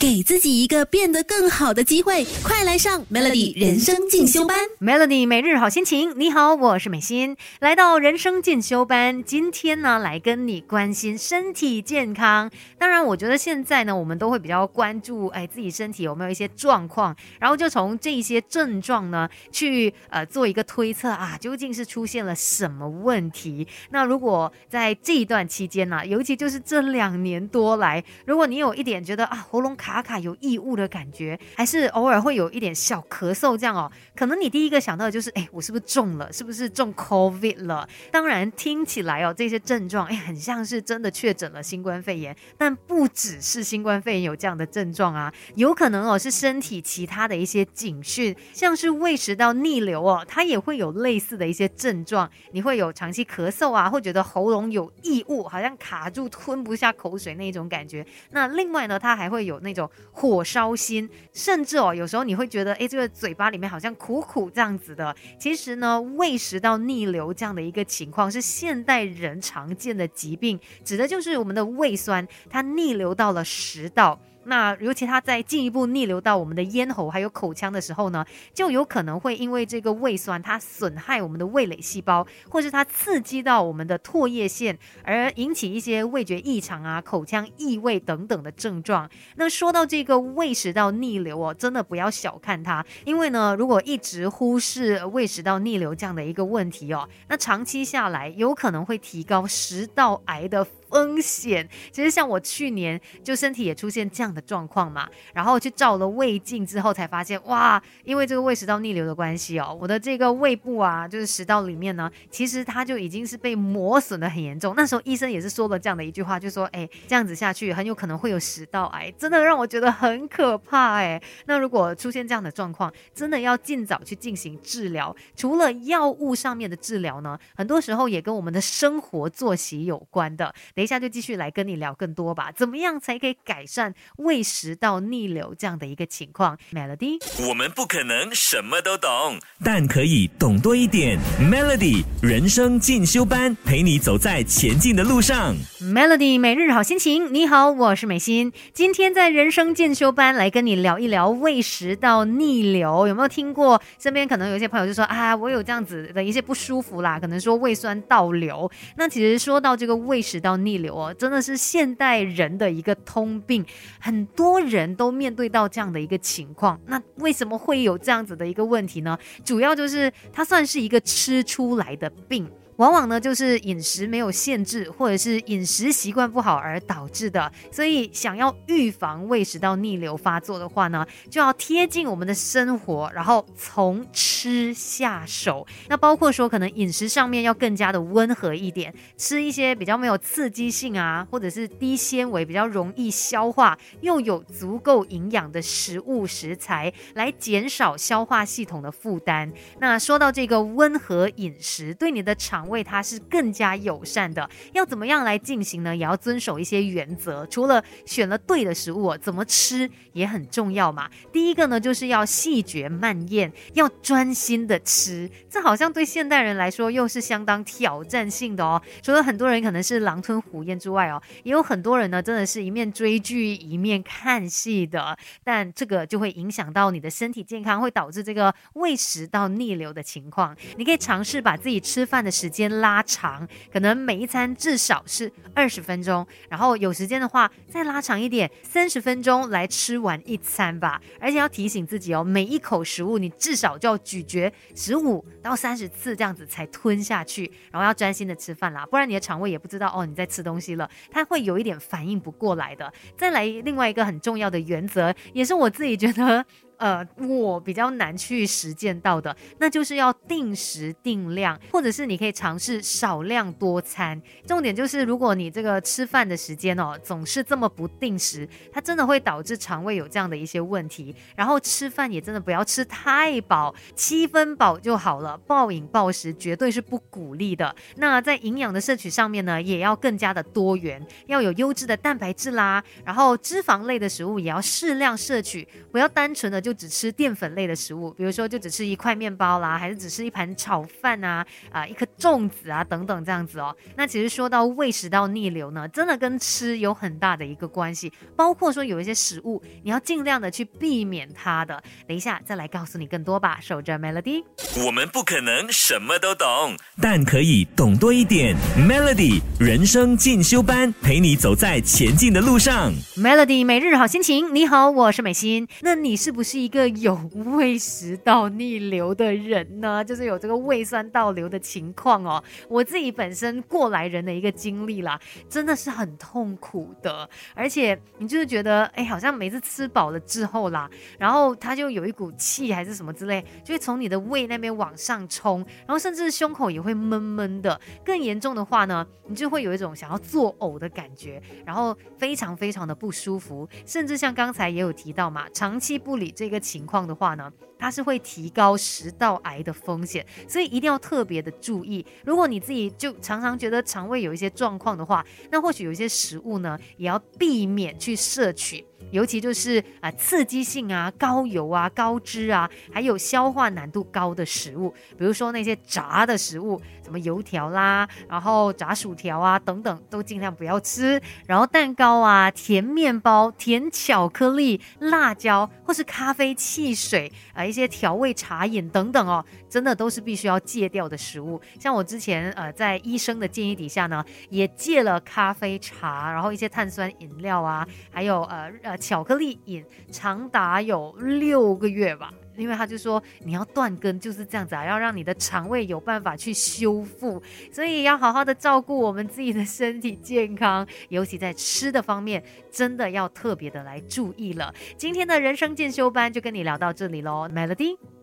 给自己一个变得更好的机会，快来上 Melody 人生进修班。Melody 每日好心情，你好，我是美心，来到人生进修班。今天呢，来跟你关心身体健康。当然，我觉得现在呢，我们都会比较关注，哎，自己身体有没有一些状况，然后就从这些症状呢，去呃做一个推测啊，究竟是出现了什么问题？那如果在这一段期间呢，尤其就是这两年多来，如果你有一点觉得啊，喉咙卡。卡卡有异物的感觉，还是偶尔会有一点小咳嗽这样哦。可能你第一个想到的就是，哎，我是不是中了？是不是中 COVID 了？当然听起来哦，这些症状哎，很像是真的确诊了新冠肺炎。但不只是新冠肺炎有这样的症状啊，有可能哦是身体其他的一些警讯，像是胃食道逆流哦，它也会有类似的一些症状。你会有长期咳嗽啊，会觉得喉咙有异物，好像卡住吞不下口水那种感觉。那另外呢，它还会有那。种火烧心，甚至哦，有时候你会觉得，哎，这个嘴巴里面好像苦苦这样子的。其实呢，胃食道逆流这样的一个情况是现代人常见的疾病，指的就是我们的胃酸它逆流到了食道。那尤其它在进一步逆流到我们的咽喉还有口腔的时候呢，就有可能会因为这个胃酸它损害我们的味蕾细胞，或是它刺激到我们的唾液腺，而引起一些味觉异常啊、口腔异味等等的症状。那说到这个胃食道逆流哦，真的不要小看它，因为呢，如果一直忽视胃食道逆流这样的一个问题哦，那长期下来有可能会提高食道癌的。风险其实像我去年就身体也出现这样的状况嘛，然后去照了胃镜之后才发现，哇，因为这个胃食道逆流的关系哦，我的这个胃部啊，就是食道里面呢，其实它就已经是被磨损的很严重。那时候医生也是说了这样的一句话，就说，哎，这样子下去很有可能会有食道癌，真的让我觉得很可怕哎。那如果出现这样的状况，真的要尽早去进行治疗。除了药物上面的治疗呢，很多时候也跟我们的生活作息有关的。等一下就继续来跟你聊更多吧，怎么样才可以改善胃食道逆流这样的一个情况？Melody，我们不可能什么都懂，但可以懂多一点。Melody 人生进修班，陪你走在前进的路上。Melody 每日好心情，你好，我是美心。今天在人生进修班来跟你聊一聊胃食道逆流，有没有听过？身边可能有一些朋友就说啊，我有这样子的一些不舒服啦，可能说胃酸倒流。那其实说到这个胃食道逆，逆流哦，真的是现代人的一个通病，很多人都面对到这样的一个情况。那为什么会有这样子的一个问题呢？主要就是它算是一个吃出来的病。往往呢，就是饮食没有限制，或者是饮食习惯不好而导致的。所以，想要预防胃食道逆流发作的话呢，就要贴近我们的生活，然后从吃下手。那包括说，可能饮食上面要更加的温和一点，吃一些比较没有刺激性啊，或者是低纤维、比较容易消化又有足够营养的食物食材，来减少消化系统的负担。那说到这个温和饮食，对你的肠为它是更加友善的，要怎么样来进行呢？也要遵守一些原则。除了选了对的食物，怎么吃也很重要嘛。第一个呢，就是要细嚼慢咽，要专心的吃。这好像对现代人来说又是相当挑战性的哦。除了很多人可能是狼吞虎咽之外哦，也有很多人呢，真的是一面追剧一面看戏的。但这个就会影响到你的身体健康，会导致这个胃食道逆流的情况。你可以尝试把自己吃饭的时间。间拉长，可能每一餐至少是二十分钟，然后有时间的话再拉长一点，三十分钟来吃完一餐吧。而且要提醒自己哦，每一口食物你至少就要咀嚼十五到三十次，这样子才吞下去。然后要专心的吃饭啦，不然你的肠胃也不知道哦你在吃东西了，它会有一点反应不过来的。再来另外一个很重要的原则，也是我自己觉得。呃，我比较难去实践到的，那就是要定时定量，或者是你可以尝试少量多餐。重点就是，如果你这个吃饭的时间哦总是这么不定时，它真的会导致肠胃有这样的一些问题。然后吃饭也真的不要吃太饱，七分饱就好了，暴饮暴食绝对是不鼓励的。那在营养的摄取上面呢，也要更加的多元，要有优质的蛋白质啦，然后脂肪类的食物也要适量摄取，不要单纯的就。就只吃淀粉类的食物，比如说就只吃一块面包啦，还是只吃一盘炒饭啊，啊一颗粽子啊等等这样子哦。那其实说到胃食道逆流呢，真的跟吃有很大的一个关系，包括说有一些食物你要尽量的去避免它的。等一下再来告诉你更多吧，守着 Melody。我们不可能什么都懂，但可以懂多一点。Melody 人生进修班，陪你走在前进的路上。Melody 每日好心情，你好，我是美心。那你是不是一个有胃食道逆流的人呢？就是有这个胃酸倒流的情况哦。我自己本身过来人的一个经历啦，真的是很痛苦的。而且你就是觉得，哎，好像每次吃饱了之后啦，然后他就有一股气还是什么之类，就会从你的胃那边往上冲，然后甚至胸口也会闷闷的。更严重的话呢，你就会有一种想要作呕的感觉，然后非常非常的不舒服，甚至像刚才也有提到嘛，长期不理这一个情况的话呢，它是会提高食道癌的风险，所以一定要特别的注意。如果你自己就常常觉得肠胃有一些状况的话，那或许有一些食物呢，也要避免去摄取。尤其就是啊、刺激性啊、高油啊、高脂啊，还有消化难度高的食物，比如说那些炸的食物，什么油条啦，然后炸薯条啊等等，都尽量不要吃。然后蛋糕啊、甜面包、甜巧克力、辣椒或是咖啡、汽水啊、一些调味茶饮等等哦，真的都是必须要戒掉的食物。像我之前呃在医生的建议底下呢，也戒了咖啡、茶，然后一些碳酸饮料啊，还有呃呃巧克力饮，长达有六个月吧。因为他就说你要断根就是这样子啊，要让你的肠胃有办法去修复，所以要好好的照顾我们自己的身体健康，尤其在吃的方面，真的要特别的来注意了。今天的人生进修班就跟你聊到这里喽，Melody。